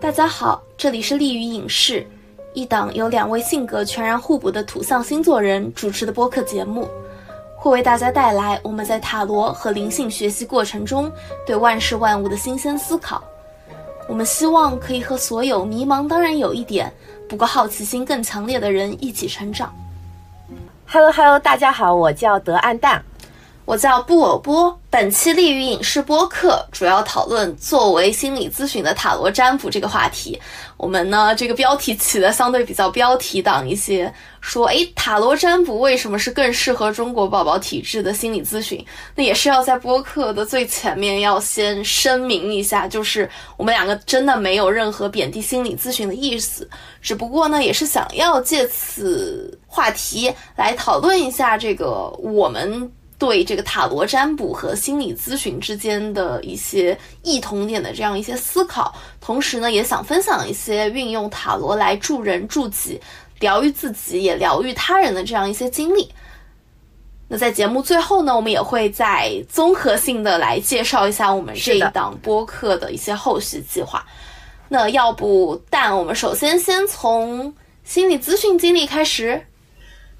大家好，这里是利于影视，一档由两位性格全然互补的土象星座人主持的播客节目，会为大家带来我们在塔罗和灵性学习过程中对万事万物的新鲜思考。我们希望可以和所有迷茫，当然有一点，不过好奇心更强烈的人一起成长。Hello Hello，大家好，我叫德暗淡。我叫布偶波，本期利于影视播客主要讨论作为心理咨询的塔罗占卜这个话题。我们呢，这个标题起的相对比较标题党一些，说，诶，塔罗占卜为什么是更适合中国宝宝体质的心理咨询？那也是要在播客的最前面要先声明一下，就是我们两个真的没有任何贬低心理咨询的意思，只不过呢，也是想要借此话题来讨论一下这个我们。对这个塔罗占卜和心理咨询之间的一些异同点的这样一些思考，同时呢，也想分享一些运用塔罗来助人助己、疗愈自己也疗愈他人的这样一些经历。那在节目最后呢，我们也会再综合性的来介绍一下我们这一档播客的一些后续计划。那要不，但我们首先先从心理咨询经历开始。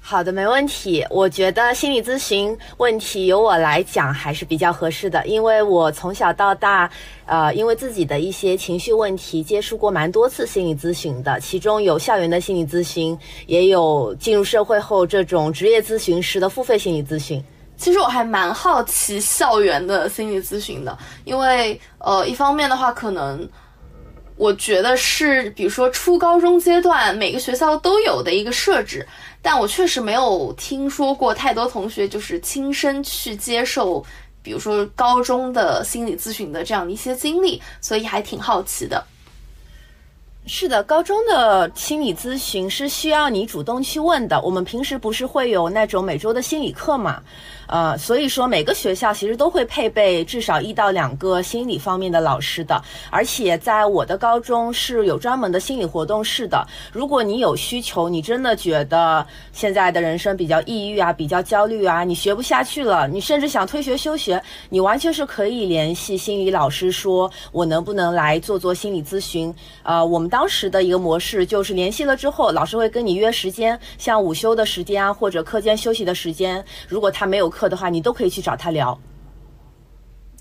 好的，没问题。我觉得心理咨询问题由我来讲还是比较合适的，因为我从小到大，呃，因为自己的一些情绪问题，接触过蛮多次心理咨询的，其中有校园的心理咨询，也有进入社会后这种职业咨询师的付费心理咨询。其实我还蛮好奇校园的心理咨询的，因为呃，一方面的话，可能我觉得是，比如说初高中阶段每个学校都有的一个设置。但我确实没有听说过太多同学就是亲身去接受，比如说高中的心理咨询的这样的一些经历，所以还挺好奇的。是的，高中的心理咨询是需要你主动去问的。我们平时不是会有那种每周的心理课嘛？呃，所以说每个学校其实都会配备至少一到两个心理方面的老师的，而且在我的高中是有专门的心理活动室的。如果你有需求，你真的觉得现在的人生比较抑郁啊，比较焦虑啊，你学不下去了，你甚至想退学休学，你完全是可以联系心理老师，说我能不能来做做心理咨询？呃，我们当时的一个模式就是联系了之后，老师会跟你约时间，像午休的时间啊，或者课间休息的时间，如果他没有课。的话，你都可以去找他聊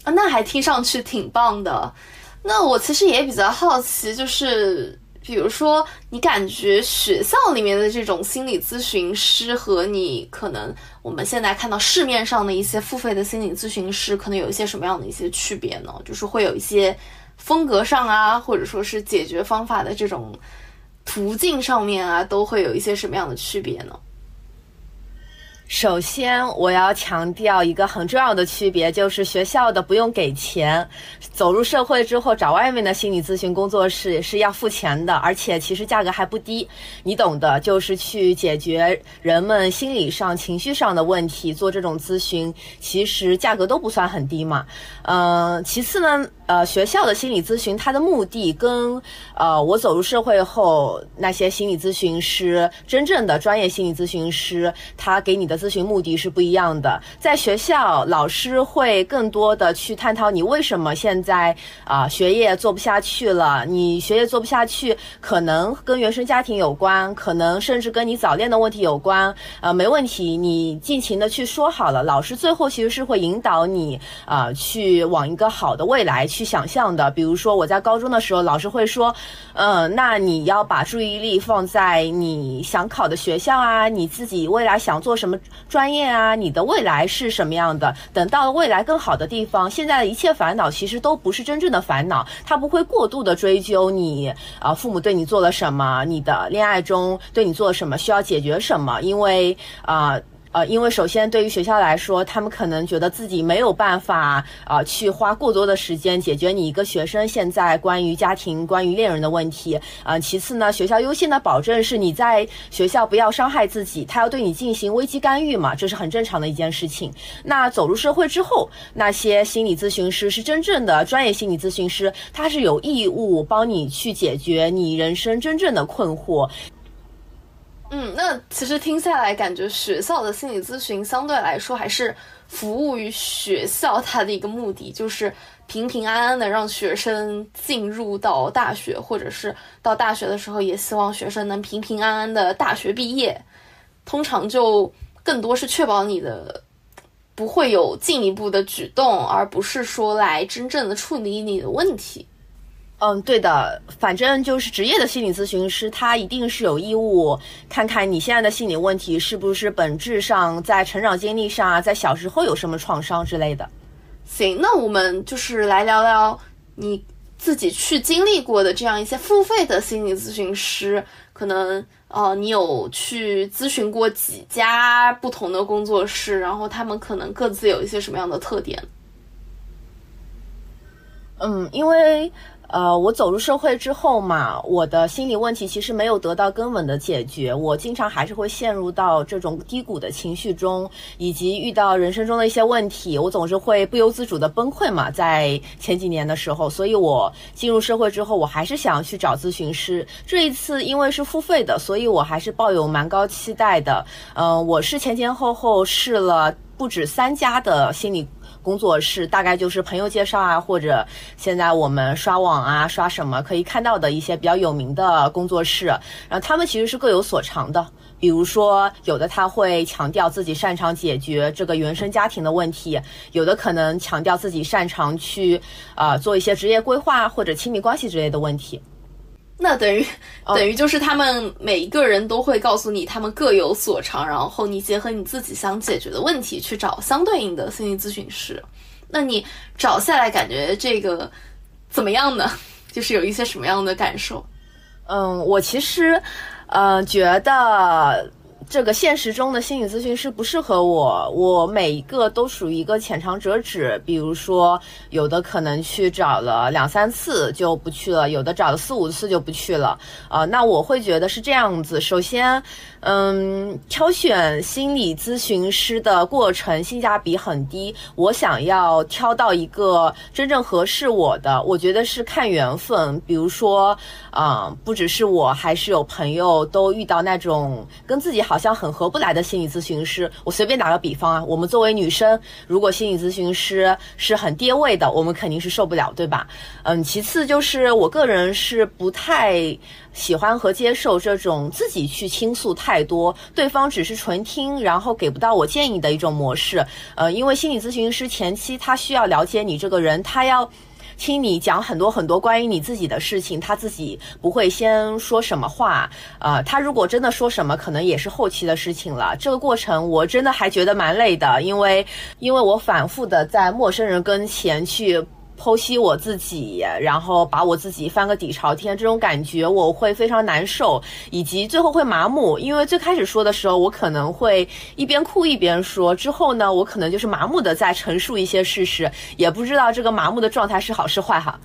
啊，那还听上去挺棒的。那我其实也比较好奇，就是比如说，你感觉学校里面的这种心理咨询师和你可能我们现在看到市面上的一些付费的心理咨询师，可能有一些什么样的一些区别呢？就是会有一些风格上啊，或者说是解决方法的这种途径上面啊，都会有一些什么样的区别呢？首先，我要强调一个很重要的区别，就是学校的不用给钱，走入社会之后找外面的心理咨询工作室是要付钱的，而且其实价格还不低。你懂的，就是去解决人们心理上、情绪上的问题，做这种咨询，其实价格都不算很低嘛。嗯，其次呢。呃，学校的心理咨询，它的目的跟呃，我走入社会后那些心理咨询师，真正的专业心理咨询师，他给你的咨询目的是不一样的。在学校，老师会更多的去探讨你为什么现在啊学业做不下去了。你学业做不下去，可能跟原生家庭有关，可能甚至跟你早恋的问题有关。呃，没问题，你尽情的去说好了。老师最后其实是会引导你啊，去往一个好的未来去。想象的，比如说我在高中的时候，老师会说，嗯，那你要把注意力放在你想考的学校啊，你自己未来想做什么专业啊，你的未来是什么样的？等到了未来更好的地方，现在的一切烦恼其实都不是真正的烦恼，他不会过度的追究你啊，父母对你做了什么，你的恋爱中对你做了什么，需要解决什么，因为啊。呃因为首先对于学校来说，他们可能觉得自己没有办法啊，去花过多的时间解决你一个学生现在关于家庭、关于恋人的问题。啊，其次呢，学校优先的保证是你在学校不要伤害自己，他要对你进行危机干预嘛，这是很正常的一件事情。那走入社会之后，那些心理咨询师是真正的专业心理咨询师，他是有义务帮你去解决你人生真正的困惑。嗯，那其实听下来，感觉学校的心理咨询相对来说还是服务于学校它的一个目的，就是平平安安的让学生进入到大学，或者是到大学的时候也希望学生能平平安安的大学毕业。通常就更多是确保你的不会有进一步的举动，而不是说来真正的处理你的问题。嗯，对的，反正就是职业的心理咨询师，他一定是有义务看看你现在的心理问题是不是本质上在成长经历上啊，在小时候有什么创伤之类的。行，那我们就是来聊聊你自己去经历过的这样一些付费的心理咨询师，可能呃，你有去咨询过几家不同的工作室，然后他们可能各自有一些什么样的特点？嗯，因为。呃，我走入社会之后嘛，我的心理问题其实没有得到根本的解决，我经常还是会陷入到这种低谷的情绪中，以及遇到人生中的一些问题，我总是会不由自主的崩溃嘛。在前几年的时候，所以我进入社会之后，我还是想要去找咨询师。这一次因为是付费的，所以我还是抱有蛮高期待的。嗯，我是前前后后试了不止三家的心理。工作室大概就是朋友介绍啊，或者现在我们刷网啊，刷什么可以看到的一些比较有名的工作室，然后他们其实是各有所长的。比如说，有的他会强调自己擅长解决这个原生家庭的问题，有的可能强调自己擅长去啊做一些职业规划或者亲密关系之类的问题。那等于等于就是他们每一个人都会告诉你他们各有所长，然后你结合你自己想解决的问题去找相对应的心理咨询师。那你找下来感觉这个怎么样呢？就是有一些什么样的感受？嗯，我其实呃觉得。这个现实中的心理咨询师不适合我，我每一个都属于一个浅尝辄止。比如说，有的可能去找了两三次就不去了，有的找了四五次就不去了。啊，那我会觉得是这样子。首先，嗯，挑选心理咨询师的过程性价比很低。我想要挑到一个真正合适我的，我觉得是看缘分。比如说，啊，不只是我，还是有朋友都遇到那种跟自己好。像很合不来的心理咨询师，我随便打个比方啊，我们作为女生，如果心理咨询师是很跌位的，我们肯定是受不了，对吧？嗯，其次就是我个人是不太喜欢和接受这种自己去倾诉太多，对方只是纯听，然后给不到我建议的一种模式。呃，因为心理咨询师前期他需要了解你这个人，他要。听你讲很多很多关于你自己的事情，他自己不会先说什么话，呃，他如果真的说什么，可能也是后期的事情了。这个过程我真的还觉得蛮累的，因为，因为我反复的在陌生人跟前去。剖析我自己，然后把我自己翻个底朝天，这种感觉我会非常难受，以及最后会麻木。因为最开始说的时候，我可能会一边哭一边说，之后呢，我可能就是麻木的在陈述一些事实，也不知道这个麻木的状态是好是坏哈。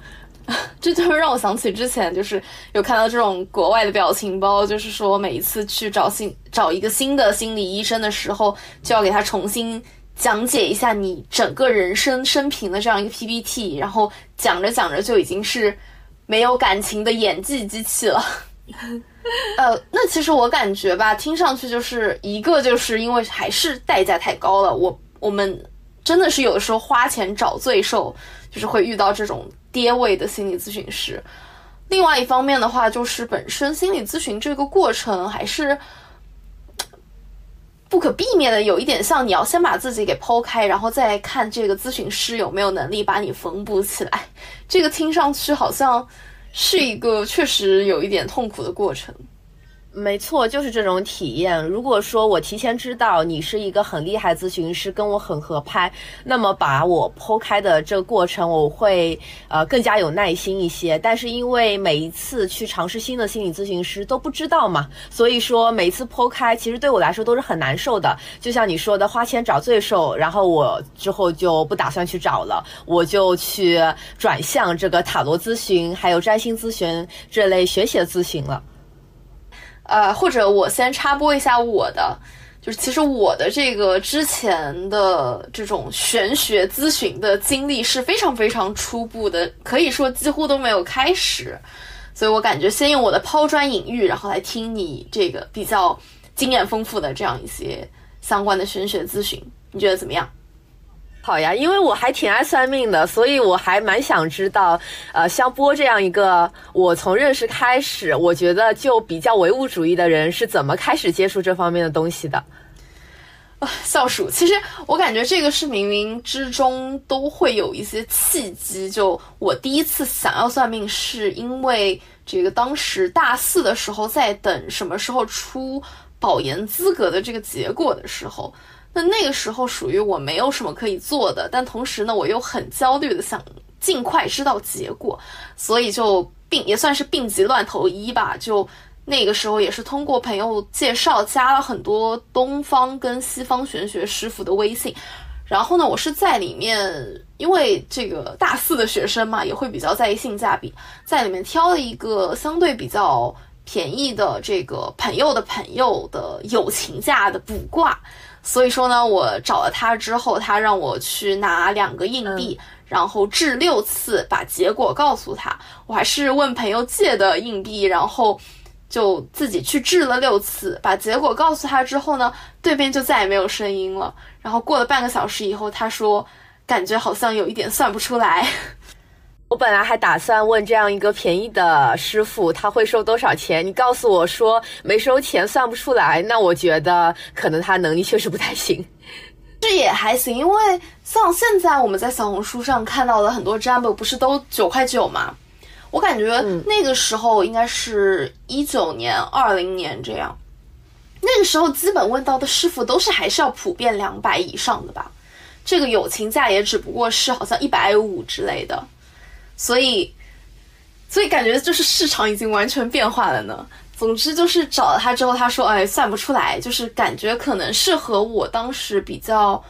这就是让我想起之前就是有看到这种国外的表情包，就是说每一次去找新找一个新的心理医生的时候，就要给他重新。讲解一下你整个人生生平的这样一个 PPT，然后讲着讲着就已经是没有感情的演技机器了。呃，那其实我感觉吧，听上去就是一个就是因为还是代价太高了。我我们真的是有的时候花钱找罪受，就是会遇到这种跌位的心理咨询师。另外一方面的话，就是本身心理咨询这个过程还是。不可避免的有一点像，你要先把自己给剖开，然后再看这个咨询师有没有能力把你缝补起来。这个听上去好像是一个确实有一点痛苦的过程。没错，就是这种体验。如果说我提前知道你是一个很厉害咨询师，跟我很合拍，那么把我剖开的这个过程，我会呃更加有耐心一些。但是因为每一次去尝试新的心理咨询师都不知道嘛，所以说每次剖开，其实对我来说都是很难受的。就像你说的，花钱找罪受，然后我之后就不打算去找了，我就去转向这个塔罗咨询，还有占星咨询这类学习的咨询了。呃，或者我先插播一下我的，就是其实我的这个之前的这种玄学咨询的经历是非常非常初步的，可以说几乎都没有开始，所以我感觉先用我的抛砖引玉，然后来听你这个比较经验丰富的这样一些相关的玄学咨询，你觉得怎么样？好呀，因为我还挺爱算命的，所以我还蛮想知道，呃，像波这样一个我从认识开始，我觉得就比较唯物主义的人是怎么开始接触这方面的东西的。啊，笑鼠，其实我感觉这个是冥冥之中都会有一些契机。就我第一次想要算命，是因为这个当时大四的时候在等什么时候出保研资格的这个结果的时候。那那个时候属于我没有什么可以做的，但同时呢，我又很焦虑的想尽快知道结果，所以就病也算是病急乱投医吧。就那个时候也是通过朋友介绍加了很多东方跟西方玄学师傅的微信，然后呢，我是在里面，因为这个大四的学生嘛，也会比较在意性价比，在里面挑了一个相对比较便宜的这个朋友的朋友的友情价的卜卦。所以说呢，我找了他之后，他让我去拿两个硬币，然后掷六次，把结果告诉他。我还是问朋友借的硬币，然后就自己去掷了六次，把结果告诉他之后呢，对面就再也没有声音了。然后过了半个小时以后，他说感觉好像有一点算不出来。我本来还打算问这样一个便宜的师傅他会收多少钱，你告诉我说没收钱算不出来，那我觉得可能他能力确实不太行。这也还行，因为像现在我们在小红书上看到的很多占卜，不是都九块九吗？我感觉那个时候应该是一九年、二零年这样，那个时候基本问到的师傅都是还是要普遍两百以上的吧？这个友情价也只不过是好像一百五之类的。所以，所以感觉就是市场已经完全变化了呢。总之就是找了他之后，他说：“哎，算不出来，就是感觉可能是和我当时比较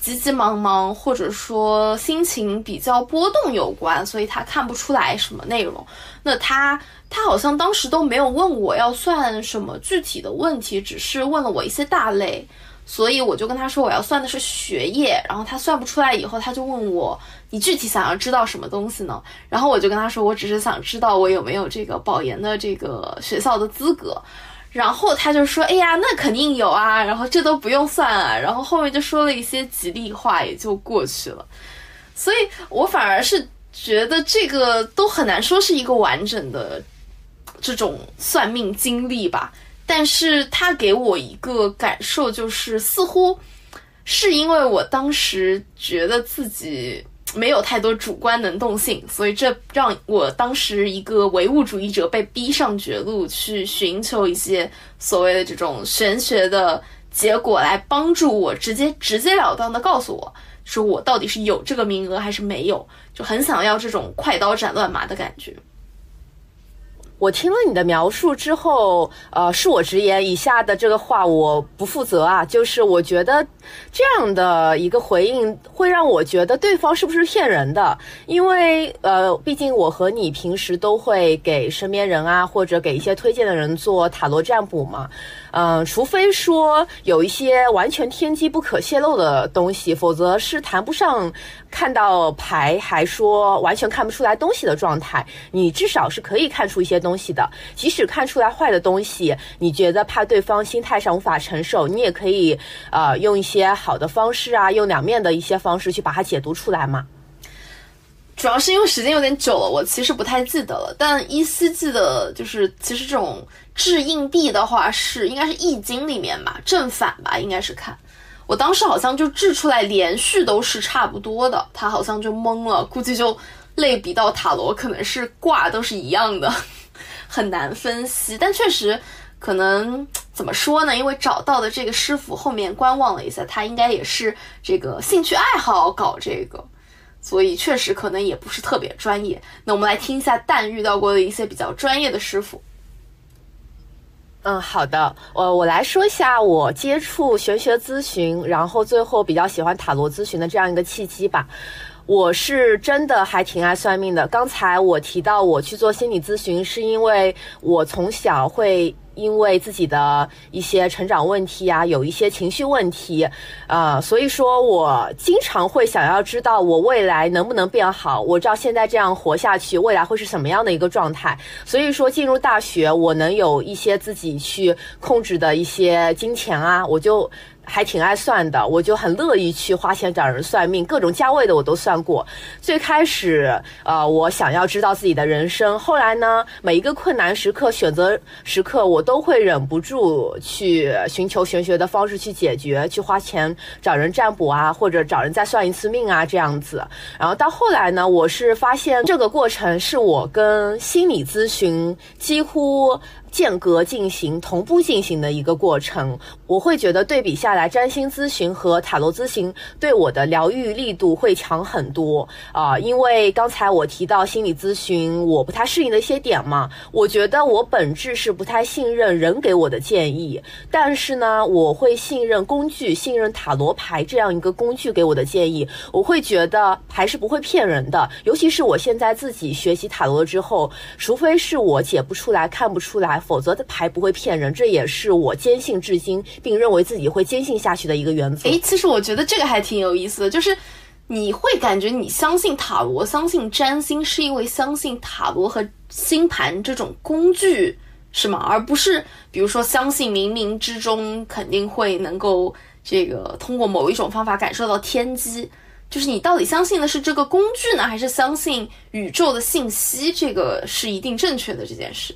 急急忙忙，或者说心情比较波动有关，所以他看不出来什么内容。那他他好像当时都没有问我要算什么具体的问题，只是问了我一些大类。”所以我就跟他说我要算的是学业，然后他算不出来以后，他就问我你具体想要知道什么东西呢？然后我就跟他说我只是想知道我有没有这个保研的这个学校的资格，然后他就说哎呀那肯定有啊，然后这都不用算啊，然后后面就说了一些吉利话也就过去了，所以我反而是觉得这个都很难说是一个完整的这种算命经历吧。但是他给我一个感受，就是似乎 是因为我当时觉得自己没有太多主观能动性，所以这让我当时一个唯物主义者被逼上绝路，去寻求一些所谓的这种玄学的结果，来帮助我直接直截了当的告诉我，说我到底是有这个名额还是没有，就很想要这种快刀斩乱麻的感觉。我听了你的描述之后，呃，恕我直言，以下的这个话我不负责啊。就是我觉得这样的一个回应会让我觉得对方是不是骗人的？因为呃，毕竟我和你平时都会给身边人啊，或者给一些推荐的人做塔罗占卜嘛。嗯，除非说有一些完全天机不可泄露的东西，否则是谈不上看到牌还说完全看不出来东西的状态。你至少是可以看出一些东西的，即使看出来坏的东西，你觉得怕对方心态上无法承受，你也可以呃用一些好的方式啊，用两面的一些方式去把它解读出来嘛。主要是因为时间有点久了，我其实不太记得了，但依稀记得就是其实这种。掷硬币的话是应该是易经里面吧，正反吧，应该是看。我当时好像就掷出来连续都是差不多的，他好像就懵了，估计就类比到塔罗，可能是卦都是一样的，很难分析。但确实可能怎么说呢？因为找到的这个师傅后面观望了一下，他应该也是这个兴趣爱好搞这个，所以确实可能也不是特别专业。那我们来听一下蛋遇到过的一些比较专业的师傅。嗯，好的，我我来说一下我接触玄学咨询，然后最后比较喜欢塔罗咨询的这样一个契机吧。我是真的还挺爱算命的。刚才我提到我去做心理咨询，是因为我从小会。因为自己的一些成长问题啊，有一些情绪问题，呃，所以说我经常会想要知道我未来能不能变好。我知道现在这样活下去，未来会是什么样的一个状态。所以说进入大学，我能有一些自己去控制的一些金钱啊，我就。还挺爱算的，我就很乐意去花钱找人算命，各种价位的我都算过。最开始，呃，我想要知道自己的人生，后来呢，每一个困难时刻、选择时刻，我都会忍不住去寻求玄学的方式去解决，去花钱找人占卜啊，或者找人再算一次命啊，这样子。然后到后来呢，我是发现这个过程是我跟心理咨询几乎。间隔进行、同步进行的一个过程，我会觉得对比下来，占星咨询和塔罗咨询对我的疗愈力度会强很多啊。因为刚才我提到心理咨询我不太适应的一些点嘛，我觉得我本质是不太信任人给我的建议，但是呢，我会信任工具，信任塔罗牌这样一个工具给我的建议，我会觉得还是不会骗人的。尤其是我现在自己学习塔罗之后，除非是我解不出来、看不出来。否则的牌不会骗人，这也是我坚信至今，并认为自己会坚信下去的一个原则。诶，其实我觉得这个还挺有意思的，就是你会感觉你相信塔罗、相信占星，是因为相信塔罗和星盘这种工具，是吗？而不是比如说相信冥冥之中肯定会能够这个通过某一种方法感受到天机。就是你到底相信的是这个工具呢，还是相信宇宙的信息？这个是一定正确的这件事。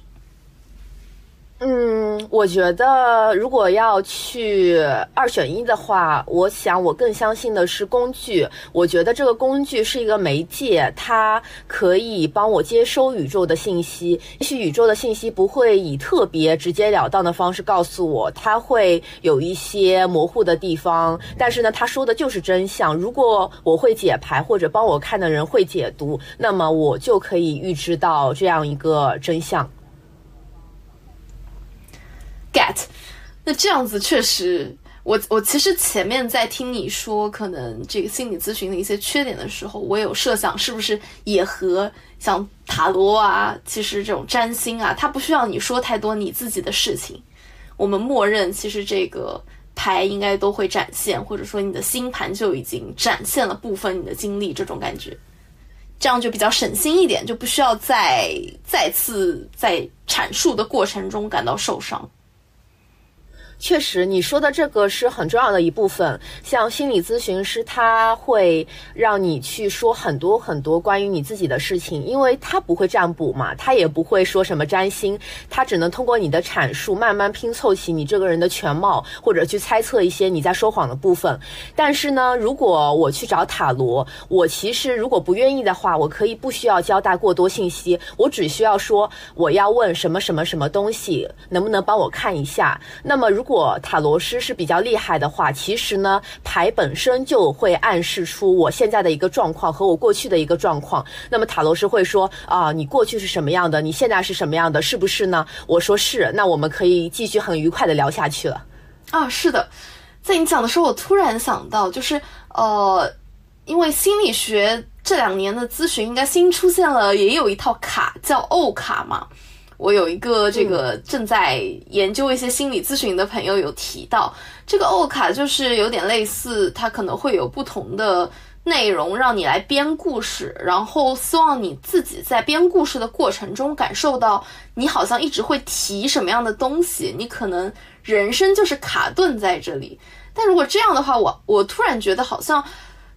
嗯，我觉得如果要去二选一的话，我想我更相信的是工具。我觉得这个工具是一个媒介，它可以帮我接收宇宙的信息。也许宇宙的信息不会以特别直截了当的方式告诉我，它会有一些模糊的地方。但是呢，他说的就是真相。如果我会解牌或者帮我看的人会解读，那么我就可以预知到这样一个真相。get，那这样子确实，我我其实前面在听你说可能这个心理咨询的一些缺点的时候，我有设想是不是也和像塔罗啊，其实这种占星啊，它不需要你说太多你自己的事情，我们默认其实这个牌应该都会展现，或者说你的星盘就已经展现了部分你的经历，这种感觉，这样就比较省心一点，就不需要再再次在阐述的过程中感到受伤。确实，你说的这个是很重要的一部分。像心理咨询师，他会让你去说很多很多关于你自己的事情，因为他不会占卜嘛，他也不会说什么占星，他只能通过你的阐述，慢慢拼凑起你这个人的全貌，或者去猜测一些你在说谎的部分。但是呢，如果我去找塔罗，我其实如果不愿意的话，我可以不需要交代过多信息，我只需要说我要问什么什么什么东西，能不能帮我看一下？那么如果果塔罗师是比较厉害的话，其实呢，牌本身就会暗示出我现在的一个状况和我过去的一个状况。那么塔罗师会说啊，你过去是什么样的，你现在是什么样的，是不是呢？我说是，那我们可以继续很愉快的聊下去了。啊，是的，在你讲的时候，我突然想到，就是呃，因为心理学这两年的咨询应该新出现了，也有一套卡叫欧卡嘛。我有一个这个正在研究一些心理咨询的朋友有提到，这个欧卡就是有点类似，它可能会有不同的内容让你来编故事，然后希望你自己在编故事的过程中感受到你好像一直会提什么样的东西，你可能人生就是卡顿在这里。但如果这样的话，我我突然觉得好像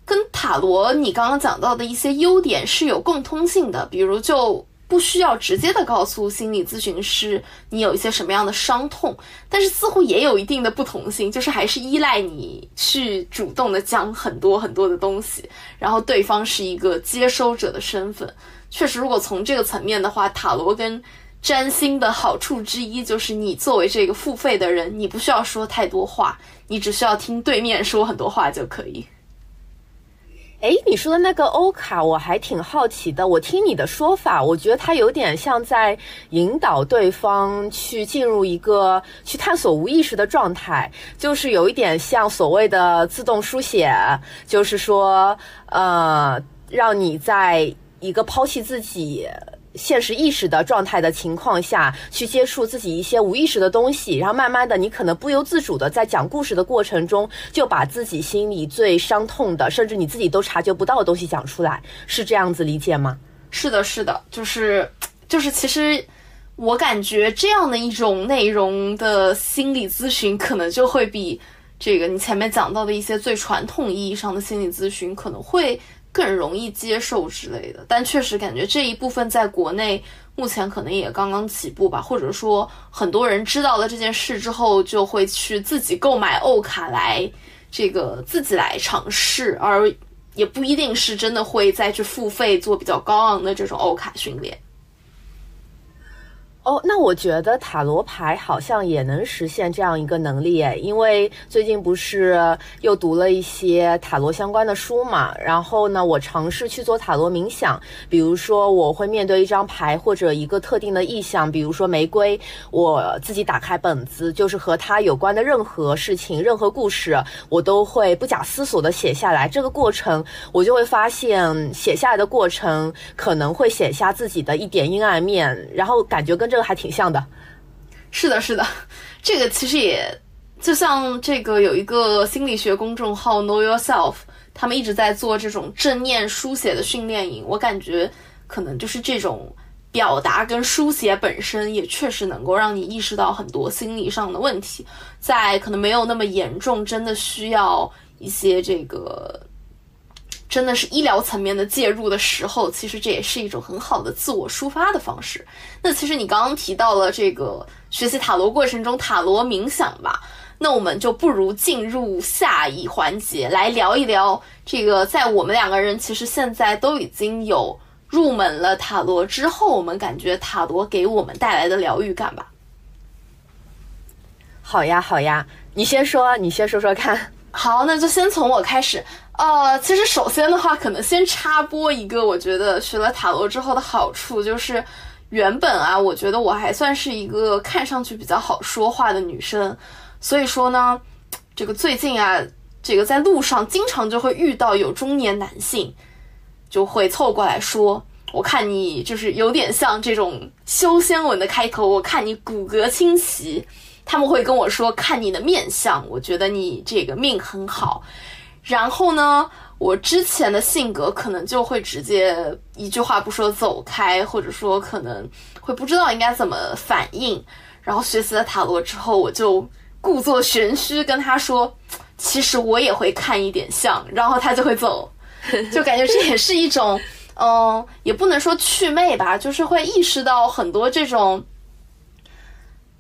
跟塔罗你刚刚讲到的一些优点是有共通性的，比如就。不需要直接的告诉心理咨询师你有一些什么样的伤痛，但是似乎也有一定的不同性，就是还是依赖你去主动的讲很多很多的东西，然后对方是一个接收者的身份。确实，如果从这个层面的话，塔罗跟占星的好处之一就是你作为这个付费的人，你不需要说太多话，你只需要听对面说很多话就可以。哎，你说的那个欧卡，我还挺好奇的。我听你的说法，我觉得它有点像在引导对方去进入一个去探索无意识的状态，就是有一点像所谓的自动书写，就是说，呃，让你在一个抛弃自己。现实意识的状态的情况下去接触自己一些无意识的东西，然后慢慢的，你可能不由自主的在讲故事的过程中，就把自己心里最伤痛的，甚至你自己都察觉不到的东西讲出来，是这样子理解吗？是的，是的，就是就是，其实我感觉这样的一种内容的心理咨询，可能就会比这个你前面讲到的一些最传统意义上的心理咨询可能会更容易接受之类的，但确实感觉这一部分在国内目前可能也刚刚起步吧，或者说很多人知道了这件事之后，就会去自己购买欧卡来这个自己来尝试，而也不一定是真的会再去付费做比较高昂的这种欧卡训练。哦，那我觉得塔罗牌好像也能实现这样一个能力诶，因为最近不是又读了一些塔罗相关的书嘛，然后呢，我尝试去做塔罗冥想，比如说我会面对一张牌或者一个特定的意象，比如说玫瑰，我自己打开本子，就是和它有关的任何事情、任何故事，我都会不假思索的写下来。这个过程，我就会发现写下来的过程可能会写下自己的一点阴暗面，然后感觉跟这。这个还挺像的，是的，是的，这个其实也就像这个有一个心理学公众号 Know Yourself，他们一直在做这种正念书写的训练营。我感觉可能就是这种表达跟书写本身也确实能够让你意识到很多心理上的问题，在可能没有那么严重，真的需要一些这个。真的是医疗层面的介入的时候，其实这也是一种很好的自我抒发的方式。那其实你刚刚提到了这个学习塔罗过程中塔罗冥想吧，那我们就不如进入下一环节来聊一聊这个，在我们两个人其实现在都已经有入门了塔罗之后，我们感觉塔罗给我们带来的疗愈感吧。好呀，好呀，你先说，你先说说看。好，那就先从我开始。呃，其实首先的话，可能先插播一个，我觉得学了塔罗之后的好处就是，原本啊，我觉得我还算是一个看上去比较好说话的女生，所以说呢，这个最近啊，这个在路上经常就会遇到有中年男性，就会凑过来说，我看你就是有点像这种修仙文的开头，我看你骨骼清奇，他们会跟我说，看你的面相，我觉得你这个命很好。然后呢，我之前的性格可能就会直接一句话不说走开，或者说可能会不知道应该怎么反应。然后学习了塔罗之后，我就故作玄虚跟他说，其实我也会看一点相，然后他就会走，就感觉这也是一种，嗯，也不能说祛魅吧，就是会意识到很多这种。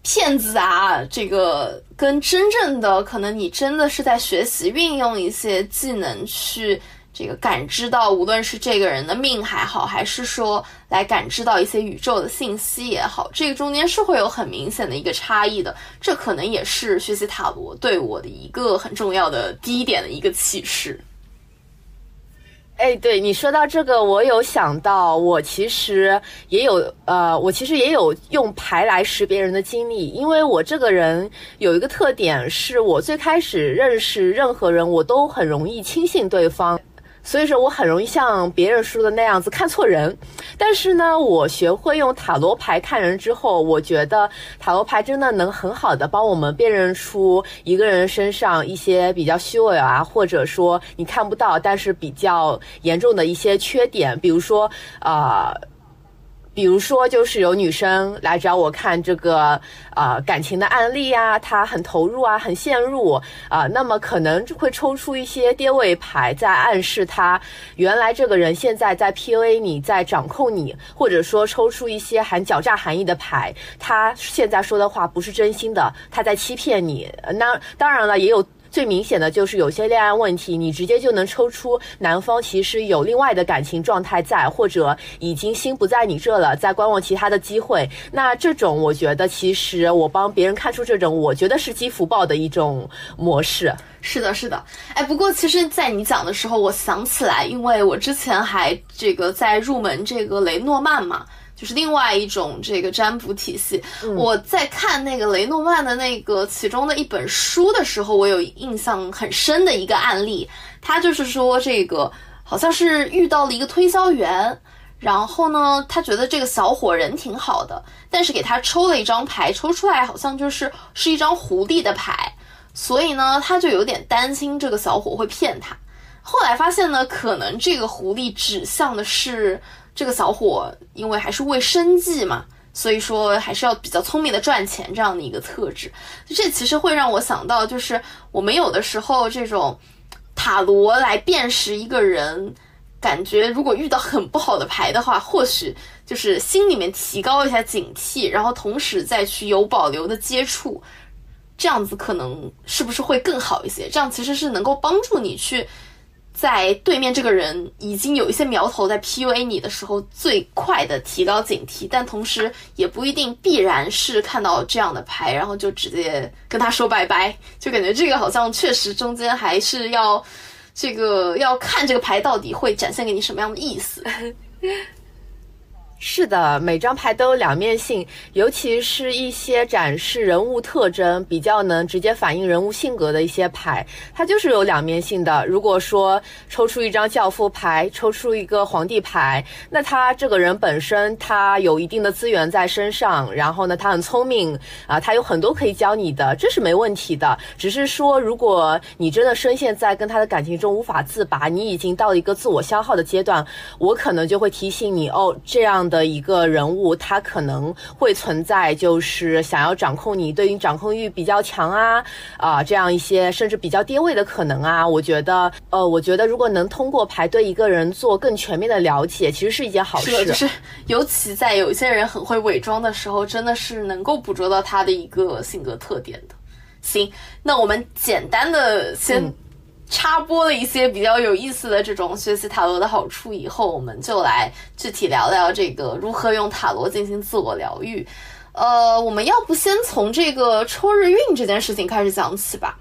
骗子啊，这个跟真正的可能，你真的是在学习运用一些技能去这个感知到，无论是这个人的命还好，还是说来感知到一些宇宙的信息也好，这个中间是会有很明显的一个差异的。这可能也是学习塔罗对我的一个很重要的第一点的一个启示。哎，对你说到这个，我有想到，我其实也有，呃，我其实也有用牌来识别人的经历，因为我这个人有一个特点，是我最开始认识任何人，我都很容易轻信对方。所以说我很容易像别人说的那样子看错人，但是呢，我学会用塔罗牌看人之后，我觉得塔罗牌真的能很好的帮我们辨认出一个人身上一些比较虚伪啊，或者说你看不到但是比较严重的一些缺点，比如说啊。比如说，就是有女生来找我看这个啊感情的案例啊，她很投入啊，很陷入啊，那么可能会抽出一些跌位牌，在暗示她原来这个人现在在 PUA 你，在掌控你，或者说抽出一些含狡诈含义的牌，他现在说的话不是真心的，他在欺骗你。那当然了，也有。最明显的就是有些恋爱问题，你直接就能抽出男方其实有另外的感情状态在，或者已经心不在你这了，在观望其他的机会。那这种我觉得，其实我帮别人看出这种，我觉得是积福报的一种模式。是的，是的。哎，不过其实，在你讲的时候，我想起来，因为我之前还这个在入门这个雷诺曼嘛。就是另外一种这个占卜体系。我在看那个雷诺曼的那个其中的一本书的时候，我有印象很深的一个案例。他就是说，这个好像是遇到了一个推销员，然后呢，他觉得这个小伙人挺好的，但是给他抽了一张牌，抽出来好像就是是一张狐狸的牌，所以呢，他就有点担心这个小伙会骗他。后来发现呢，可能这个狐狸指向的是。这个小伙因为还是为生计嘛，所以说还是要比较聪明的赚钱这样的一个特质。这其实会让我想到，就是我们有的时候这种塔罗来辨识一个人，感觉如果遇到很不好的牌的话，或许就是心里面提高一下警惕，然后同时再去有保留的接触，这样子可能是不是会更好一些？这样其实是能够帮助你去。在对面这个人已经有一些苗头在 PUA 你的时候，最快的提高警惕，但同时也不一定必然是看到这样的牌，然后就直接跟他说拜拜，就感觉这个好像确实中间还是要这个要看这个牌到底会展现给你什么样的意思。是的，每张牌都有两面性，尤其是一些展示人物特征、比较能直接反映人物性格的一些牌，它就是有两面性的。如果说抽出一张教父牌，抽出一个皇帝牌，那他这个人本身他有一定的资源在身上，然后呢，他很聪明啊，他有很多可以教你的，这是没问题的。只是说，如果你真的深陷在跟他的感情中无法自拔，你已经到了一个自我消耗的阶段，我可能就会提醒你哦，这样。的一个人物，他可能会存在，就是想要掌控你，对于掌控欲比较强啊啊，这样一些甚至比较跌位的可能啊。我觉得，呃，我觉得如果能通过排对一个人做更全面的了解，其实是一件好事。就是尤其在有一些人很会伪装的时候，真的是能够捕捉到他的一个性格特点的。行，那我们简单的先。插播了一些比较有意思的这种学习塔罗的好处以后，我们就来具体聊聊这个如何用塔罗进行自我疗愈。呃，我们要不先从这个抽日运这件事情开始讲起吧，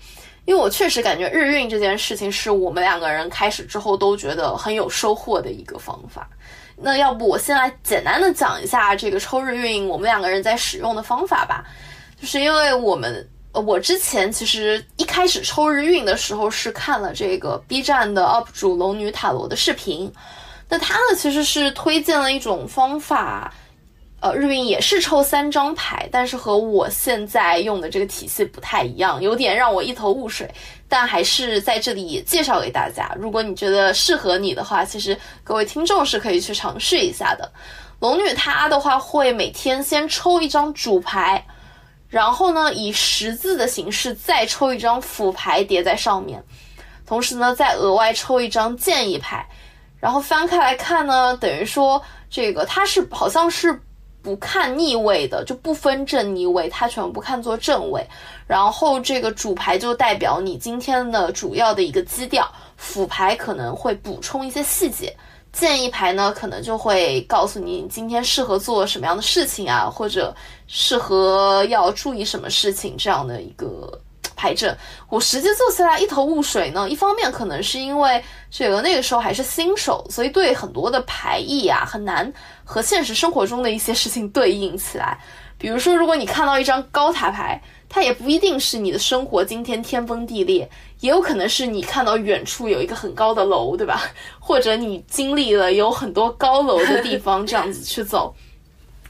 因为我确实感觉日运这件事情是我们两个人开始之后都觉得很有收获的一个方法。那要不我先来简单的讲一下这个抽日运我们两个人在使用的方法吧，就是因为我们。呃，我之前其实一开始抽日运的时候是看了这个 B 站的 UP 主龙女塔罗的视频，那他呢其实是推荐了一种方法，呃，日运也是抽三张牌，但是和我现在用的这个体系不太一样，有点让我一头雾水，但还是在这里也介绍给大家。如果你觉得适合你的话，其实各位听众是可以去尝试一下的。龙女她的话会每天先抽一张主牌。然后呢，以十字的形式再抽一张辅牌叠在上面，同时呢，再额外抽一张建议牌，然后翻开来看呢，等于说这个它是好像是不看逆位的，就不分正逆位，它全部看作正位。然后这个主牌就代表你今天的主要的一个基调，辅牌可能会补充一些细节。建议牌呢，可能就会告诉你今天适合做什么样的事情啊，或者适合要注意什么事情这样的一个 牌阵。我实际做起来一头雾水呢，一方面可能是因为这个那个时候还是新手，所以对很多的牌意啊很难和现实生活中的一些事情对应起来。比如说，如果你看到一张高塔牌。它也不一定是你的生活今天天崩地裂，也有可能是你看到远处有一个很高的楼，对吧？或者你经历了有很多高楼的地方，这样子去走，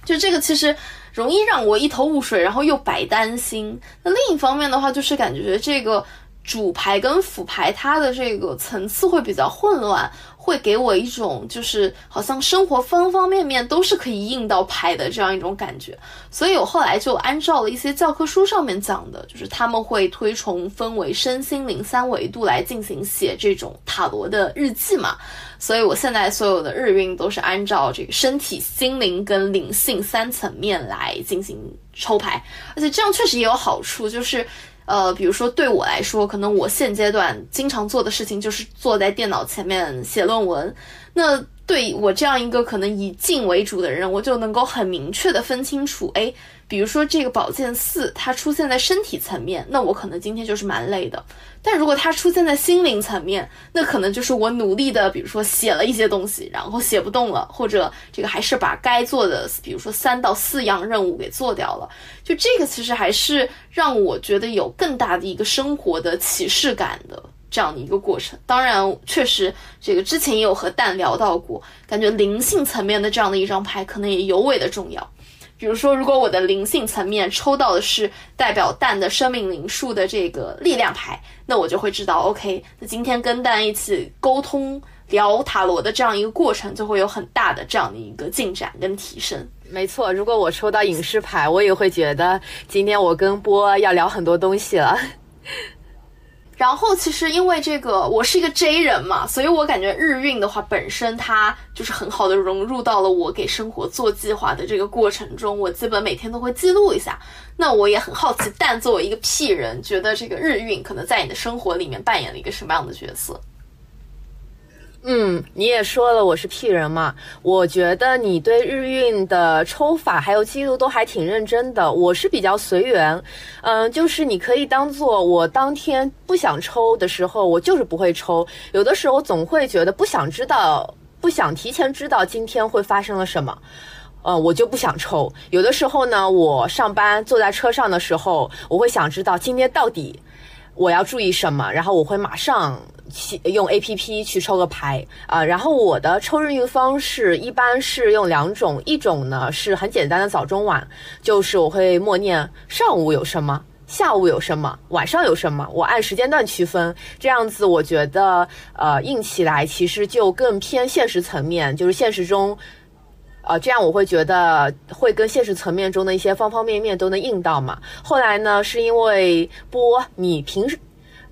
就这个其实容易让我一头雾水，然后又白担心。那另一方面的话，就是感觉这个主牌跟辅牌它的这个层次会比较混乱。会给我一种就是好像生活方方面面都是可以印到牌的这样一种感觉，所以我后来就按照了一些教科书上面讲的，就是他们会推崇分为身心灵三维度来进行写这种塔罗的日记嘛，所以我现在所有的日运都是按照这个身体、心灵跟灵性三层面来进行抽牌，而且这样确实也有好处，就是。呃，比如说对我来说，可能我现阶段经常做的事情就是坐在电脑前面写论文，那。对我这样一个可能以静为主的人，我就能够很明确的分清楚，哎，比如说这个宝剑四，它出现在身体层面，那我可能今天就是蛮累的；但如果它出现在心灵层面，那可能就是我努力的，比如说写了一些东西，然后写不动了，或者这个还是把该做的，比如说三到四样任务给做掉了。就这个其实还是让我觉得有更大的一个生活的启示感的。这样的一个过程，当然确实，这个之前也有和蛋聊到过，感觉灵性层面的这样的一张牌可能也尤为的重要。比如说，如果我的灵性层面抽到的是代表蛋的生命灵数的这个力量牌，那我就会知道，OK，那今天跟蛋一起沟通聊塔罗的这样一个过程，就会有很大的这样的一个进展跟提升。没错，如果我抽到影视牌，我也会觉得今天我跟波要聊很多东西了。然后其实因为这个，我是一个 J 人嘛，所以我感觉日运的话，本身它就是很好的融入到了我给生活做计划的这个过程中。我基本每天都会记录一下。那我也很好奇，但作为一个 P 人，觉得这个日运可能在你的生活里面扮演了一个什么样的角色？嗯，你也说了我是 P 人嘛，我觉得你对日运的抽法还有记录都还挺认真的。我是比较随缘，嗯，就是你可以当做我当天不想抽的时候，我就是不会抽。有的时候总会觉得不想知道，不想提前知道今天会发生了什么，呃，我就不想抽。有的时候呢，我上班坐在车上的时候，我会想知道今天到底我要注意什么，然后我会马上。用 A P P 去抽个牌啊，然后我的抽日运方式一般是用两种，一种呢是很简单的早中晚，就是我会默念上午有什么，下午有什么，晚上有什么，我按时间段区分，这样子我觉得呃印起来其实就更偏现实层面，就是现实中，呃这样我会觉得会跟现实层面中的一些方方面面都能应到嘛。后来呢是因为波你平时，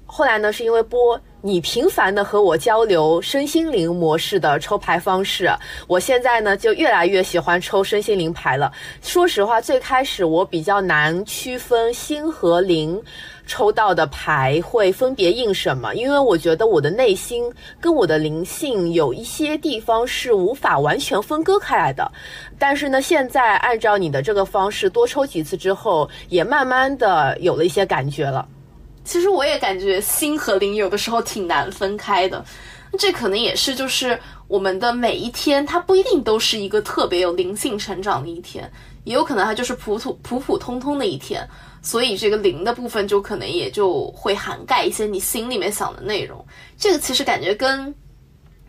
后来呢是因为波。你频繁的和我交流身心灵模式的抽牌方式，我现在呢就越来越喜欢抽身心灵牌了。说实话，最开始我比较难区分心和灵抽到的牌会分别印什么，因为我觉得我的内心跟我的灵性有一些地方是无法完全分割开来的。但是呢，现在按照你的这个方式多抽几次之后，也慢慢的有了一些感觉了。其实我也感觉心和灵有的时候挺难分开的，这可能也是就是我们的每一天，它不一定都是一个特别有灵性成长的一天，也有可能它就是普普普普通通的一天，所以这个灵的部分就可能也就会涵盖一些你心里面想的内容。这个其实感觉跟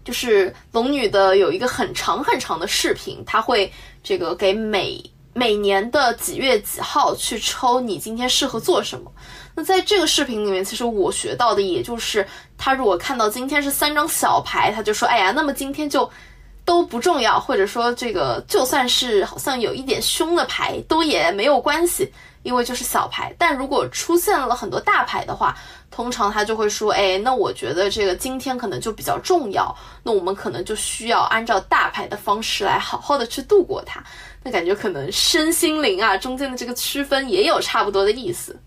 就是龙女的有一个很长很长的视频，他会这个给每每年的几月几号去抽你今天适合做什么。那在这个视频里面，其实我学到的也就是，他如果看到今天是三张小牌，他就说，哎呀，那么今天就都不重要，或者说这个就算是好像有一点凶的牌，都也没有关系，因为就是小牌。但如果出现了很多大牌的话，通常他就会说，哎，那我觉得这个今天可能就比较重要，那我们可能就需要按照大牌的方式来好好的去度过它。那感觉可能身心灵啊中间的这个区分也有差不多的意思。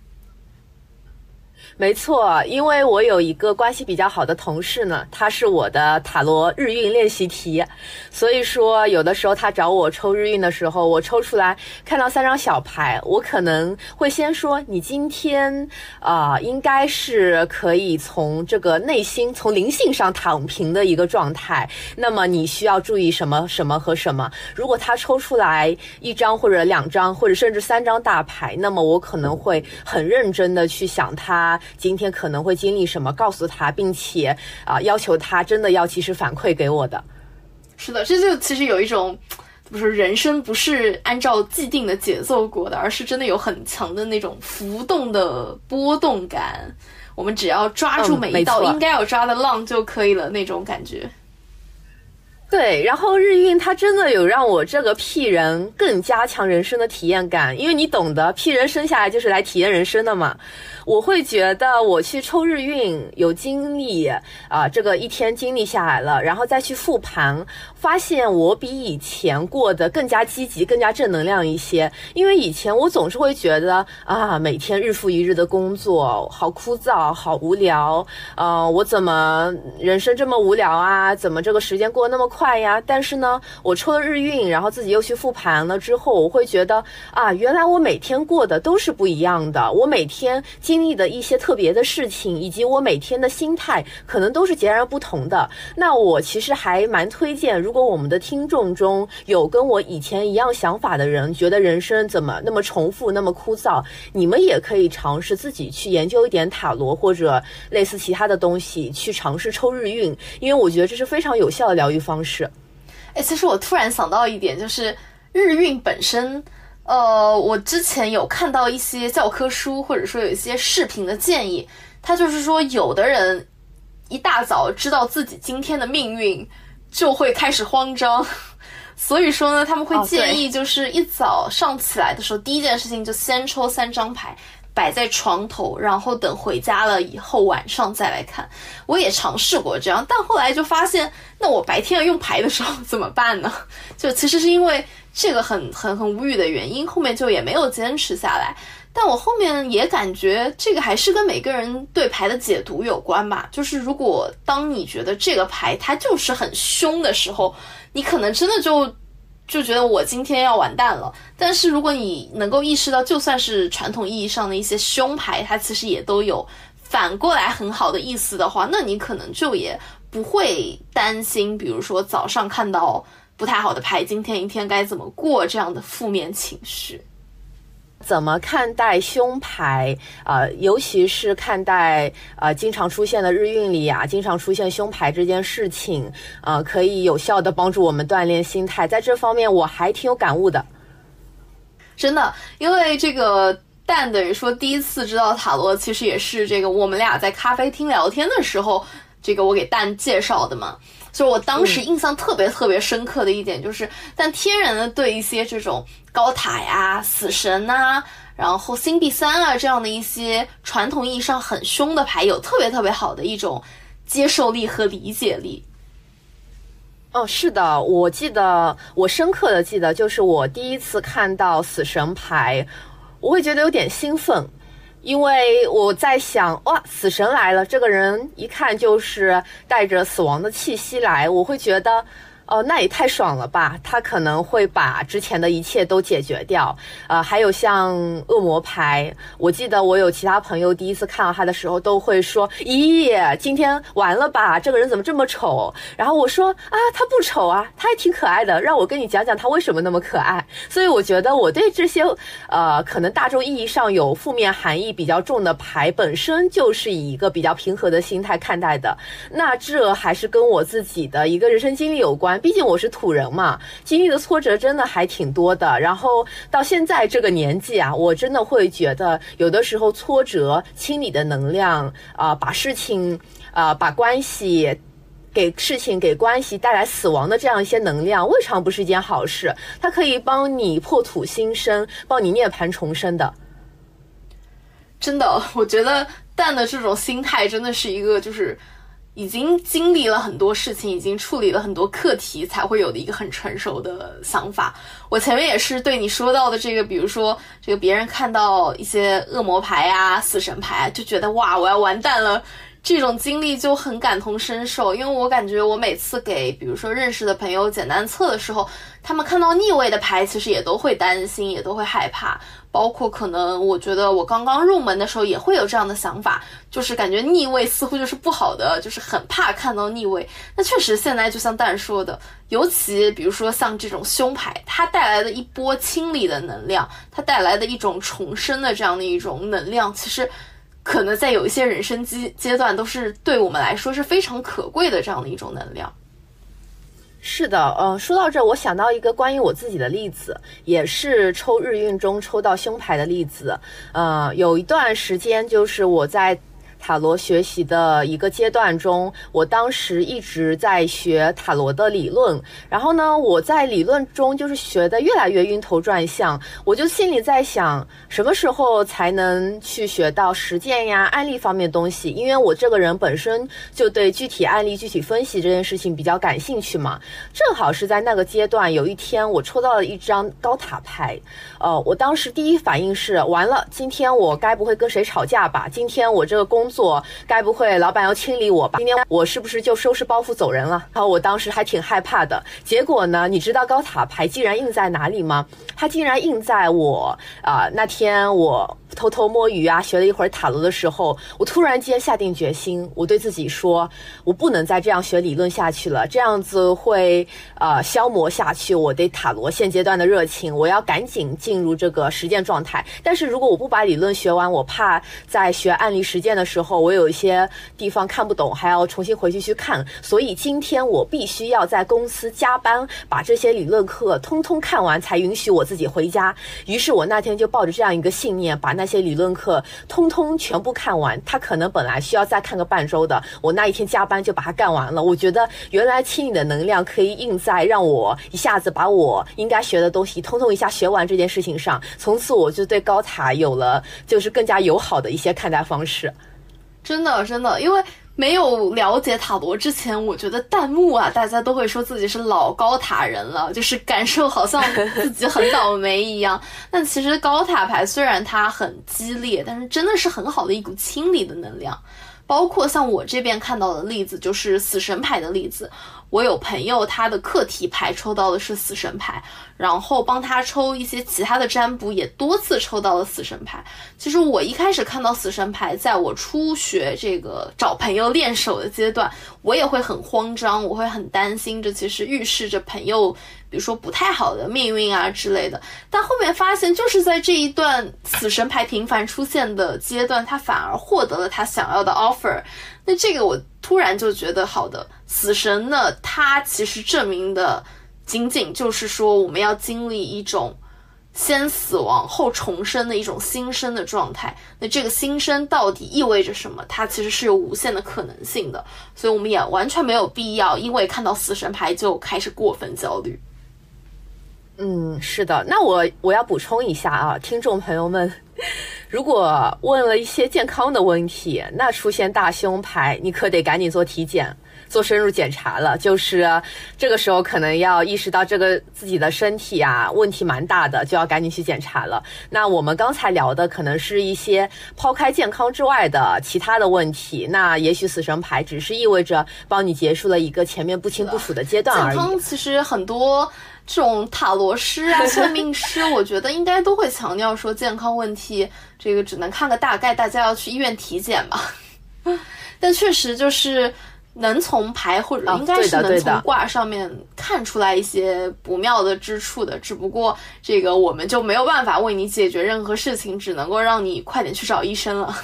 没错，因为我有一个关系比较好的同事呢，他是我的塔罗日运练习题，所以说有的时候他找我抽日运的时候，我抽出来看到三张小牌，我可能会先说你今天啊，应该是可以从这个内心、从灵性上躺平的一个状态，那么你需要注意什么、什么和什么。如果他抽出来一张或者两张或者甚至三张大牌，那么我可能会很认真的去想他。今天可能会经历什么？告诉他，并且啊，要求他真的要及时反馈给我的。是的，这就其实有一种，不是人生不是按照既定的节奏过的，而是真的有很强的那种浮动的波动感。我们只要抓住每一道应该要抓的浪就可以了，那种感觉。对，然后日运它真的有让我这个 P 人更加强人生的体验感，因为你懂得 P 人生下来就是来体验人生的嘛。我会觉得我去抽日运有经历啊，这个一天经历下来了，然后再去复盘，发现我比以前过得更加积极、更加正能量一些。因为以前我总是会觉得啊，每天日复一日的工作好枯燥、好无聊，呃，我怎么人生这么无聊啊？怎么这个时间过得那么快呀？但是呢，我抽了日运，然后自己又去复盘了之后，我会觉得啊，原来我每天过的都是不一样的。我每天经历的一些特别的事情，以及我每天的心态，可能都是截然不同的。那我其实还蛮推荐，如果我们的听众中有跟我以前一样想法的人，觉得人生怎么那么重复、那么枯燥，你们也可以尝试自己去研究一点塔罗或者类似其他的东西，去尝试抽日运，因为我觉得这是非常有效的疗愈方式。哎，其实我突然想到一点，就是日运本身。呃，我之前有看到一些教科书，或者说有一些视频的建议，他就是说，有的人一大早知道自己今天的命运，就会开始慌张，所以说呢，他们会建议就是一早上起来的时候，第一件事情就先抽三张牌。摆在床头，然后等回家了以后晚上再来看。我也尝试过这样，但后来就发现，那我白天要用牌的时候怎么办呢？就其实是因为这个很很很无语的原因，后面就也没有坚持下来。但我后面也感觉这个还是跟每个人对牌的解读有关吧。就是如果当你觉得这个牌它就是很凶的时候，你可能真的就就觉得我今天要完蛋了。但是如果你能够意识到，就算是传统意义上的一些凶牌，它其实也都有反过来很好的意思的话，那你可能就也不会担心，比如说早上看到不太好的牌，今天一天该怎么过这样的负面情绪。怎么看待胸牌？呃，尤其是看待呃经常出现的日运里啊，经常出现胸牌这件事情，呃，可以有效的帮助我们锻炼心态。在这方面，我还挺有感悟的。真的，因为这个蛋等于说第一次知道塔罗，其实也是这个我们俩在咖啡厅聊天的时候，这个我给蛋介绍的嘛。就我当时印象特别特别深刻的一点就是，但天然的对一些这种高塔呀、死神呐、然后星币三啊这样的一些传统意义上很凶的牌，有特别特别好的一种接受力和理解力。哦，是的，我记得，我深刻的记得，就是我第一次看到死神牌，我会觉得有点兴奋，因为我在想，哇，死神来了，这个人一看就是带着死亡的气息来，我会觉得。哦，那也太爽了吧！他可能会把之前的一切都解决掉。呃，还有像恶魔牌，我记得我有其他朋友第一次看到他的时候，都会说：“咦，今天完了吧？这个人怎么这么丑？”然后我说：“啊，他不丑啊，他还挺可爱的。让我跟你讲讲他为什么那么可爱。”所以我觉得我对这些呃，可能大众意义上有负面含义比较重的牌，本身就是以一个比较平和的心态看待的。那这还是跟我自己的一个人生经历有关。毕竟我是土人嘛，经历的挫折真的还挺多的。然后到现在这个年纪啊，我真的会觉得，有的时候挫折清理的能量啊、把事情啊、把关系。给事情、给关系带来死亡的这样一些能量，未尝不是一件好事。它可以帮你破土新生，帮你涅槃重生的。真的，我觉得蛋的这种心态真的是一个，就是已经经历了很多事情，已经处理了很多课题，才会有的一个很成熟的想法。我前面也是对你说到的这个，比如说这个别人看到一些恶魔牌啊、死神牌，就觉得哇，我要完蛋了。这种经历就很感同身受，因为我感觉我每次给比如说认识的朋友简单测的时候，他们看到逆位的牌，其实也都会担心，也都会害怕。包括可能我觉得我刚刚入门的时候也会有这样的想法，就是感觉逆位似乎就是不好的，就是很怕看到逆位。那确实现在就像蛋说的，尤其比如说像这种凶牌，它带来的一波清理的能量，它带来的一种重生的这样的一种能量，其实。可能在有一些人生阶阶段，都是对我们来说是非常可贵的这样的一种能量。是的，呃，说到这，我想到一个关于我自己的例子，也是抽日运中抽到凶牌的例子。呃，有一段时间，就是我在塔罗学习的一个阶段中，我当时一直在学塔罗的理论，然后呢，我在理论中就是学的越来越晕头转向，我就心里在想，什么时候才能去学到实践呀、案例方面的东西？因为我这个人本身就对具体案例、具体分析这件事情比较感兴趣嘛。正好是在那个阶段，有一天我抽到了一张高塔牌，呃，我当时第一反应是，完了，今天我该不会跟谁吵架吧？今天我这个工作该不会老板要清理我吧？今天我是不是就收拾包袱走人了？然后我当时还挺害怕的。结果呢，你知道高塔牌竟然印在哪里吗？它竟然印在我啊、那天我偷偷摸鱼啊，学了一会儿塔罗的时候，我突然间下定决心，我对自己说，我不能再这样学理论下去了，这样子会呃消磨下去我对塔罗现阶段的热情，我要赶紧进入这个实践状态。但是如果我不把理论学完，我怕在学案例实践的时候，我有一些地方看不懂，还要重新回去去看。所以今天我必须要在公司加班，把这些理论课通通看完，才允许我自己回家。于是我那天就抱着这样一个信念，把那些理论课，通通全部看完。他可能本来需要再看个半周的，我那一天加班就把它干完了。我觉得原来清理的能量可以印在让我一下子把我应该学的东西通通一下学完这件事情上。从此我就对高塔有了就是更加友好的一些看待方式。真的，真的，因为。没有了解塔罗之前，我觉得弹幕啊，大家都会说自己是老高塔人了，就是感受好像自己很倒霉一样。但其实高塔牌虽然它很激烈，但是真的是很好的一股清理的能量。包括像我这边看到的例子，就是死神牌的例子。我有朋友，他的课题牌抽到的是死神牌，然后帮他抽一些其他的占卜，也多次抽到了死神牌。其实我一开始看到死神牌，在我初学这个找朋友练手的阶段，我也会很慌张，我会很担心，这其实预示着朋友，比如说不太好的命运啊之类的。但后面发现，就是在这一段死神牌频繁出现的阶段，他反而获得了他想要的 offer。那这个我突然就觉得好的，死神呢，它其实证明的仅仅就是说我们要经历一种先死亡后重生的一种新生的状态。那这个新生到底意味着什么？它其实是有无限的可能性的，所以我们也完全没有必要因为看到死神牌就开始过分焦虑。嗯，是的。那我我要补充一下啊，听众朋友们。如果问了一些健康的问题，那出现大胸牌，你可得赶紧做体检，做深入检查了。就是这个时候，可能要意识到这个自己的身体啊问题蛮大的，就要赶紧去检查了。那我们刚才聊的可能是一些抛开健康之外的其他的问题，那也许死神牌只是意味着帮你结束了一个前面不清不楚的阶段而已。健康其实很多。这种塔罗师啊、算命师，我觉得应该都会强调说健康问题，这个只能看个大概，大家要去医院体检吧。但确实就是能从牌或者应该是能从卦上面看出来一些不妙的之处的，只不过这个我们就没有办法为你解决任何事情，只能够让你快点去找医生了。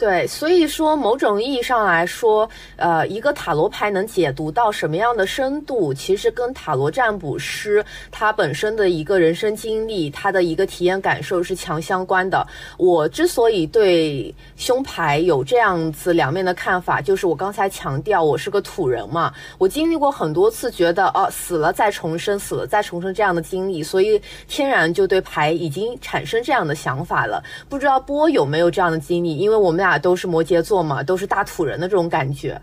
对，所以说某种意义上来说，呃，一个塔罗牌能解读到什么样的深度，其实跟塔罗占卜师他本身的一个人生经历、他的一个体验感受是强相关的。我之所以对胸牌有这样子两面的看法，就是我刚才强调，我是个土人嘛，我经历过很多次觉得哦死了再重生，死了再重生这样的经历，所以天然就对牌已经产生这样的想法了。不知道波有没有这样的经历？因为我们俩。都是摩羯座嘛，都是大土人的这种感觉。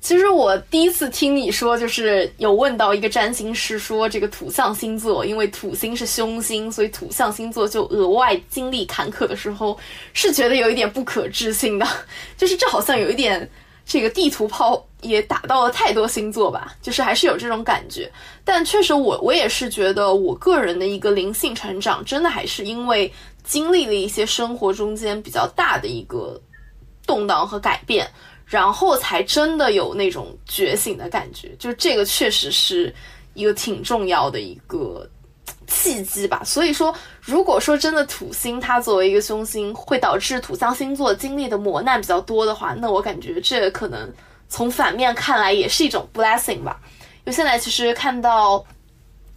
其实我第一次听你说，就是有问到一个占星师说，这个土象星座，因为土星是凶星，所以土象星座就额外经历坎坷的时候，是觉得有一点不可置信的。就是这好像有一点这个地图炮也打到了太多星座吧，就是还是有这种感觉。但确实，我我也是觉得，我个人的一个灵性成长，真的还是因为。经历了一些生活中间比较大的一个动荡和改变，然后才真的有那种觉醒的感觉。就这个确实是一个挺重要的一个契机吧。所以说，如果说真的土星它作为一个凶星，会导致土象星座经历的磨难比较多的话，那我感觉这可能从反面看来也是一种 blessing 吧。因为现在其实看到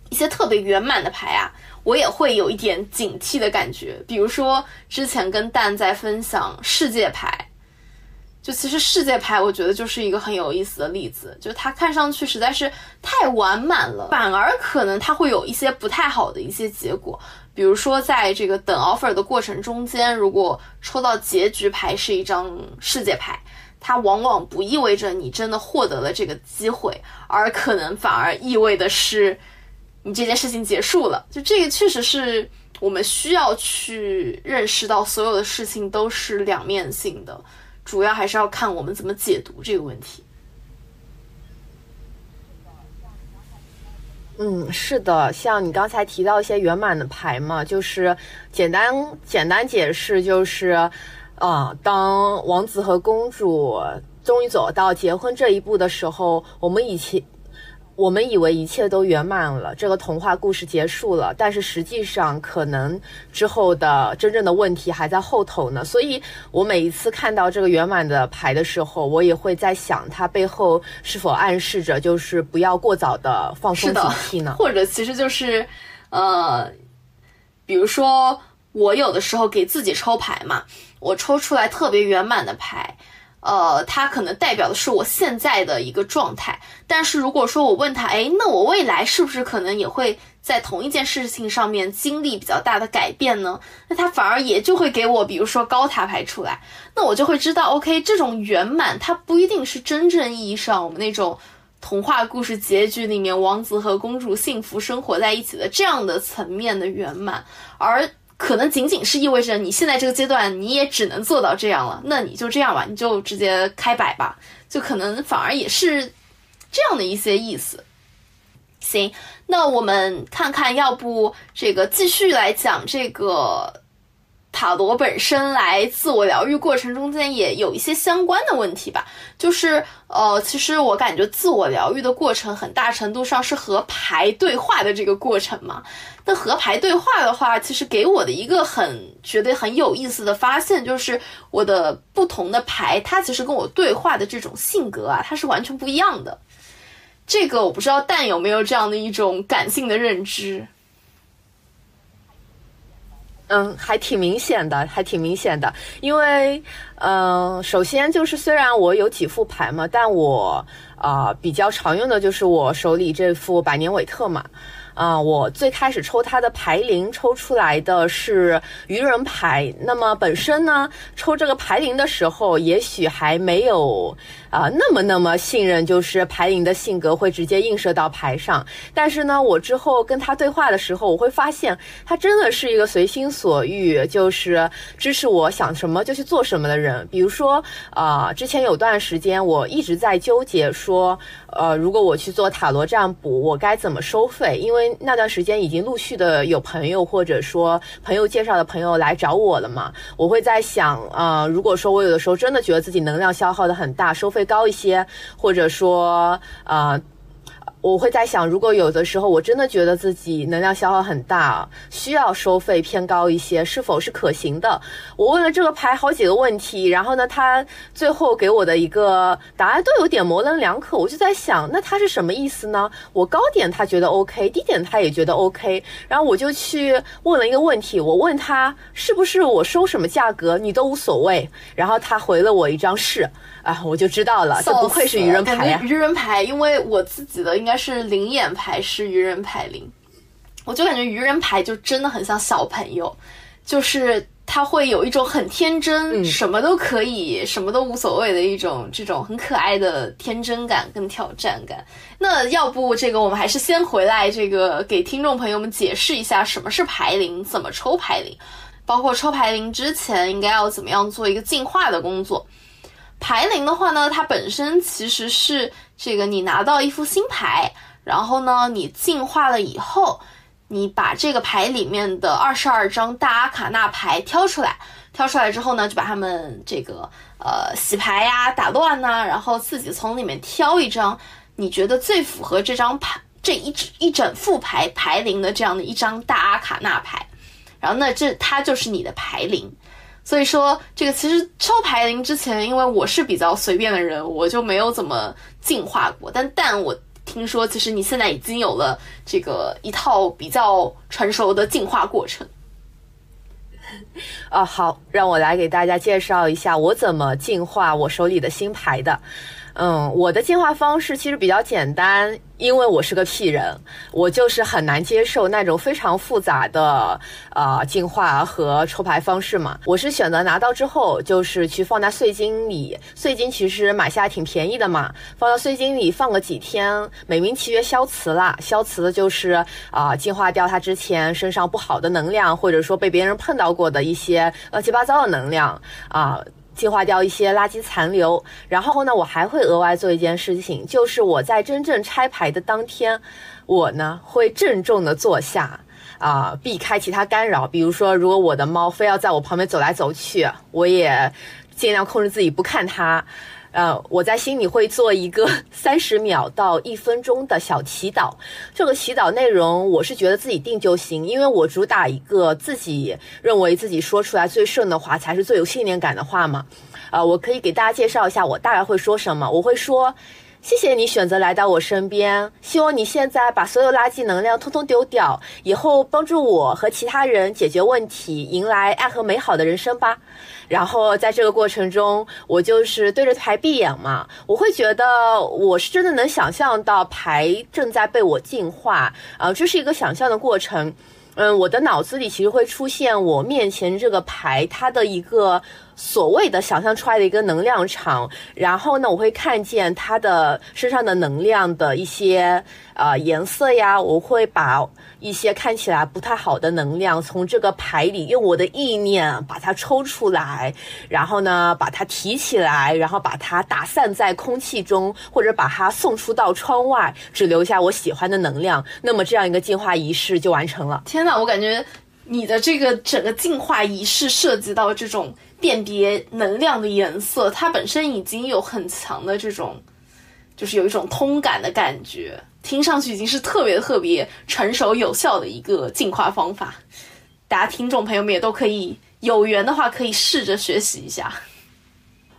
一些特别圆满的牌啊。我也会有一点警惕的感觉，比如说之前跟蛋在分享世界牌，就其实世界牌，我觉得就是一个很有意思的例子，就它看上去实在是太完满了，反而可能它会有一些不太好的一些结果，比如说在这个等 offer 的过程中间，如果抽到结局牌是一张世界牌，它往往不意味着你真的获得了这个机会，而可能反而意味的是。你这件事情结束了，就这个确实是我们需要去认识到，所有的事情都是两面性的，主要还是要看我们怎么解读这个问题。嗯，是的，像你刚才提到一些圆满的牌嘛，就是简单简单解释，就是啊，当王子和公主终于走到结婚这一步的时候，我们以前。我们以为一切都圆满了，这个童话故事结束了，但是实际上可能之后的真正的问题还在后头呢。所以我每一次看到这个圆满的牌的时候，我也会在想，它背后是否暗示着就是不要过早的放松警惕呢？或者其实就是，呃，比如说我有的时候给自己抽牌嘛，我抽出来特别圆满的牌，呃，它可能代表的是我现在的一个状态。但是如果说我问他，哎，那我未来是不是可能也会在同一件事情上面经历比较大的改变呢？那他反而也就会给我，比如说高塔牌出来，那我就会知道，OK，这种圆满它不一定是真正意义上我们那种童话故事结局里面王子和公主幸福生活在一起的这样的层面的圆满，而。可能仅仅是意味着你现在这个阶段你也只能做到这样了，那你就这样吧，你就直接开摆吧，就可能反而也是这样的一些意思。行，那我们看看，要不这个继续来讲这个。塔罗本身来自我疗愈过程中间也有一些相关的问题吧，就是呃，其实我感觉自我疗愈的过程很大程度上是和牌对话的这个过程嘛。那和牌对话的话，其实给我的一个很觉得很有意思的发现，就是我的不同的牌，它其实跟我对话的这种性格啊，它是完全不一样的。这个我不知道蛋有没有这样的一种感性的认知。嗯，还挺明显的，还挺明显的。因为，嗯，首先就是虽然我有几副牌嘛，但我啊比较常用的就是我手里这副百年韦特嘛。啊，我最开始抽它的牌灵，抽出来的是愚人牌。那么本身呢，抽这个牌灵的时候，也许还没有啊那么那么信任，就是牌灵的性格会直接映射到牌上。但是呢，我之后跟他对话的时候，我会发现他真的是一个随心所欲，就是支持我想什么就去做什么的人。比如说，啊，之前有段时间我一直在纠结说，呃，如果我去做塔罗占卜，我该怎么收费？因为那段时间已经陆续的有朋友或者说朋友介绍的朋友来找我了嘛，我会在想，呃，如果说我有的时候真的觉得自己能量消耗的很大，收费高一些，或者说，呃。我会在想，如果有的时候我真的觉得自己能量消耗很大，需要收费偏高一些，是否是可行的？我问了这个牌好几个问题，然后呢，他最后给我的一个答案都有点模棱两可。我就在想，那他是什么意思呢？我高点他觉得 OK，低点他也觉得 OK，然后我就去问了一个问题，我问他是不是我收什么价格你都无所谓，然后他回了我一张是。啊，我就知道了，这不愧是愚人牌呀！愚人牌，因为我自己的应该是灵眼牌，是愚人牌灵，我就感觉愚人牌就真的很像小朋友，就是他会有一种很天真，什么都可以，什么都无所谓的一种这种很可爱的天真感跟挑战感。那要不这个我们还是先回来这个给听众朋友们解释一下什么是牌灵，怎么抽牌灵，包括抽牌灵之前应该要怎么样做一个进化的工作。牌灵的话呢，它本身其实是这个，你拿到一副新牌，然后呢，你进化了以后，你把这个牌里面的二十二张大阿卡纳牌挑出来，挑出来之后呢，就把它们这个呃洗牌呀、打乱呐，然后自己从里面挑一张你觉得最符合这张牌这一一整副牌牌灵的这样的一张大阿卡纳牌，然后那这它就是你的牌灵。所以说，这个其实抽牌灵之前，因为我是比较随便的人，我就没有怎么进化过。但但我听说，其实你现在已经有了这个一套比较成熟的进化过程。啊，好，让我来给大家介绍一下我怎么进化我手里的新牌的。嗯，我的进化方式其实比较简单，因为我是个屁人，我就是很难接受那种非常复杂的呃进化和抽牌方式嘛。我是选择拿到之后，就是去放在碎金里，碎金其实买下来挺便宜的嘛，放到碎金里放个几天，美名其曰消磁啦，消磁就是啊净化掉它之前身上不好的能量，或者说被别人碰到过的一些乱七八糟的能量啊。净化掉一些垃圾残留，然后呢，我还会额外做一件事情，就是我在真正拆牌的当天，我呢会郑重的坐下，啊，避开其他干扰，比如说，如果我的猫非要在我旁边走来走去，我也尽量控制自己不看它。呃，我在心里会做一个 三十秒到一分钟的小祈祷。这个祈祷内容，我是觉得自己定就行，因为我主打一个自己认为自己说出来最顺的话，才是最有信念感的话嘛。啊，我可以给大家介绍一下，我大概会说什么。我会说，谢谢你选择来到我身边，希望你现在把所有垃圾能量通通丢掉，以后帮助我和其他人解决问题，迎来爱和美好的人生吧。然后在这个过程中，我就是对着牌闭眼嘛，我会觉得我是真的能想象到牌正在被我净化，啊，这是一个想象的过程。嗯，我的脑子里其实会出现我面前这个牌，它的一个。所谓的想象出来的一个能量场，然后呢，我会看见他的身上的能量的一些呃颜色呀，我会把一些看起来不太好的能量从这个牌里用我的意念把它抽出来，然后呢把它提起来，然后把它打散在空气中，或者把它送出到窗外，只留下我喜欢的能量。那么这样一个净化仪式就完成了。天哪，我感觉你的这个整个净化仪式涉及到这种。辨别能量的颜色，它本身已经有很强的这种，就是有一种通感的感觉，听上去已经是特别特别成熟有效的一个净化方法。大家听众朋友们也都可以有缘的话，可以试着学习一下。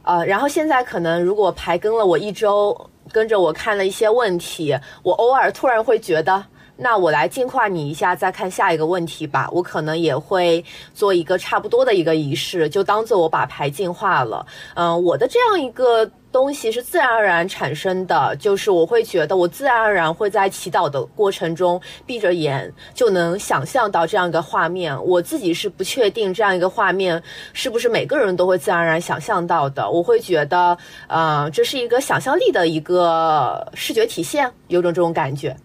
呃，然后现在可能如果排跟了我一周，跟着我看了一些问题，我偶尔突然会觉得。那我来净化你一下，再看下一个问题吧。我可能也会做一个差不多的一个仪式，就当做我把牌净化了。嗯，我的这样一个东西是自然而然产生的，就是我会觉得我自然而然会在祈祷的过程中闭着眼就能想象到这样一个画面。我自己是不确定这样一个画面是不是每个人都会自然而然想象到的。我会觉得，呃，这是一个想象力的一个视觉体现，有种这种感觉。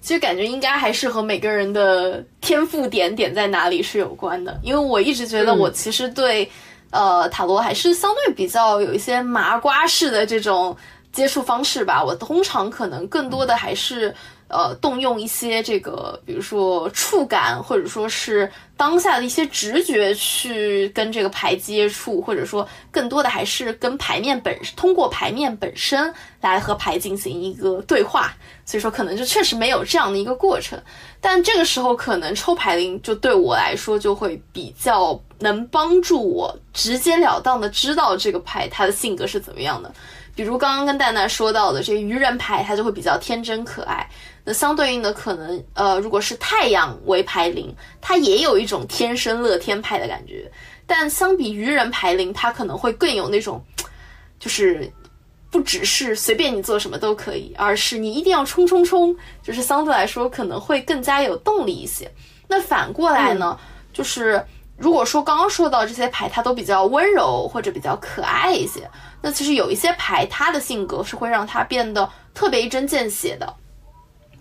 其实感觉应该还是和每个人的天赋点点在哪里是有关的，因为我一直觉得我其实对，呃，塔罗还是相对比较有一些麻瓜式的这种接触方式吧。我通常可能更多的还是。呃，动用一些这个，比如说触感，或者说是当下的一些直觉去跟这个牌接触，或者说更多的还是跟牌面本通过牌面本身来和牌进行一个对话。所以说，可能就确实没有这样的一个过程。但这个时候，可能抽牌灵就对我来说就会比较能帮助我直截了当的知道这个牌它的性格是怎么样的。比如刚刚跟蛋蛋说到的这愚人牌，它就会比较天真可爱。那相对应的可能，呃，如果是太阳为牌灵，它也有一种天生乐天派的感觉。但相比愚人牌灵，它可能会更有那种，就是不只是随便你做什么都可以，而是你一定要冲冲冲，就是相对来说可能会更加有动力一些。那反过来呢，就是如果说刚刚说到这些牌，它都比较温柔或者比较可爱一些，那其实有一些牌，它的性格是会让它变得特别一针见血的。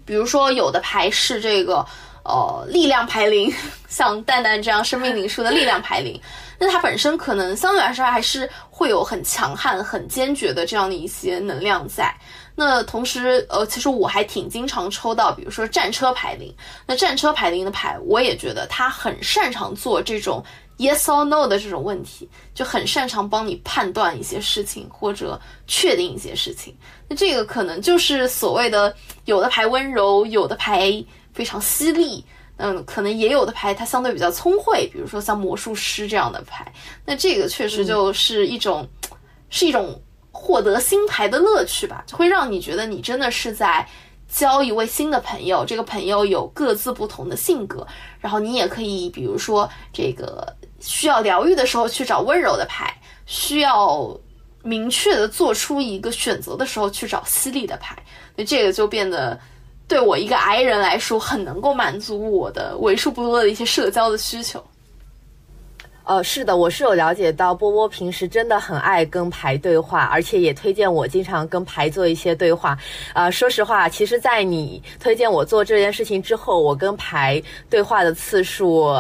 比如说，有的牌是这个，呃，力量牌灵，像蛋蛋这样生命灵数的力量牌灵，那它本身可能相对来说还是会有很强悍、很坚决的这样的一些能量在。那同时，呃，其实我还挺经常抽到，比如说战车牌灵。那战车牌灵的牌，我也觉得他很擅长做这种。Yes or no 的这种问题，就很擅长帮你判断一些事情或者确定一些事情。那这个可能就是所谓的有的牌温柔，有的牌非常犀利。嗯，可能也有的牌它相对比较聪慧，比如说像魔术师这样的牌。那这个确实就是一种，是一种获得新牌的乐趣吧，就会让你觉得你真的是在交一位新的朋友。这个朋友有各自不同的性格，然后你也可以，比如说这个。需要疗愈的时候去找温柔的牌，需要明确的做出一个选择的时候去找犀利的牌，那这个就变得对我一个 I 人来说很能够满足我的为数不多的一些社交的需求。呃，是的，我是有了解到波波平时真的很爱跟牌对话，而且也推荐我经常跟牌做一些对话。啊，说实话，其实，在你推荐我做这件事情之后，我跟牌对话的次数。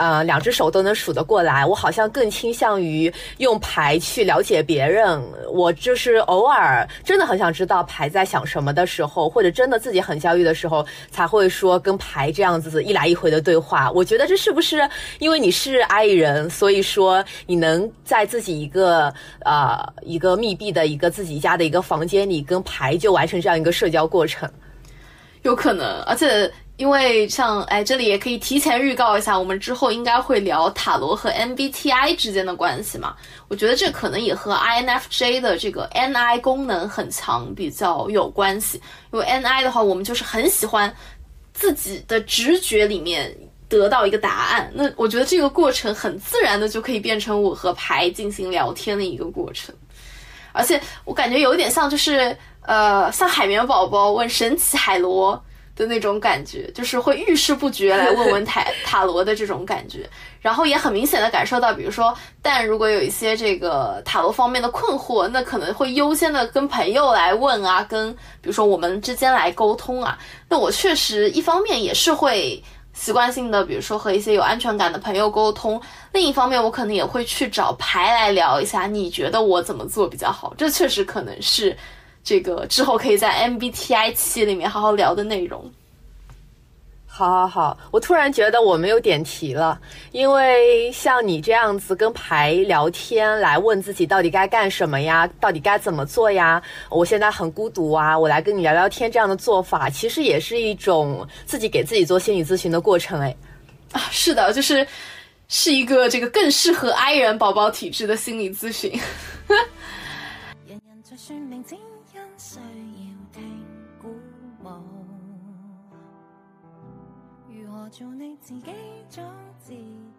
呃，两只手都能数得过来。我好像更倾向于用牌去了解别人。我就是偶尔真的很想知道牌在想什么的时候，或者真的自己很焦虑的时候，才会说跟牌这样子一来一回的对话。我觉得这是不是因为你是 I 人，所以说你能在自己一个呃一个密闭的一个自己家的一个房间里跟牌就完成这样一个社交过程？有可能，而且。因为像哎，这里也可以提前预告一下，我们之后应该会聊塔罗和 MBTI 之间的关系嘛。我觉得这可能也和 INFJ 的这个 NI 功能很强比较有关系。因为 NI 的话，我们就是很喜欢自己的直觉里面得到一个答案。那我觉得这个过程很自然的就可以变成我和牌进行聊天的一个过程，而且我感觉有点像就是呃，像海绵宝宝问神奇海螺。的那种感觉，就是会遇事不决来问问塔 塔罗的这种感觉，然后也很明显的感受到，比如说，但如果有一些这个塔罗方面的困惑，那可能会优先的跟朋友来问啊，跟比如说我们之间来沟通啊。那我确实一方面也是会习惯性的，比如说和一些有安全感的朋友沟通，另一方面我可能也会去找牌来聊一下，你觉得我怎么做比较好？这确实可能是。这个之后可以在 MBTI 期里面好好聊的内容。好，好，好，我突然觉得我没有点题了，因为像你这样子跟牌聊天来问自己到底该干什么呀，到底该怎么做呀？我现在很孤独啊，我来跟你聊聊天，这样的做法其实也是一种自己给自己做心理咨询的过程。哎，啊，是的，就是是一个这个更适合 I 人宝宝体质的心理咨询。做你自己做自己。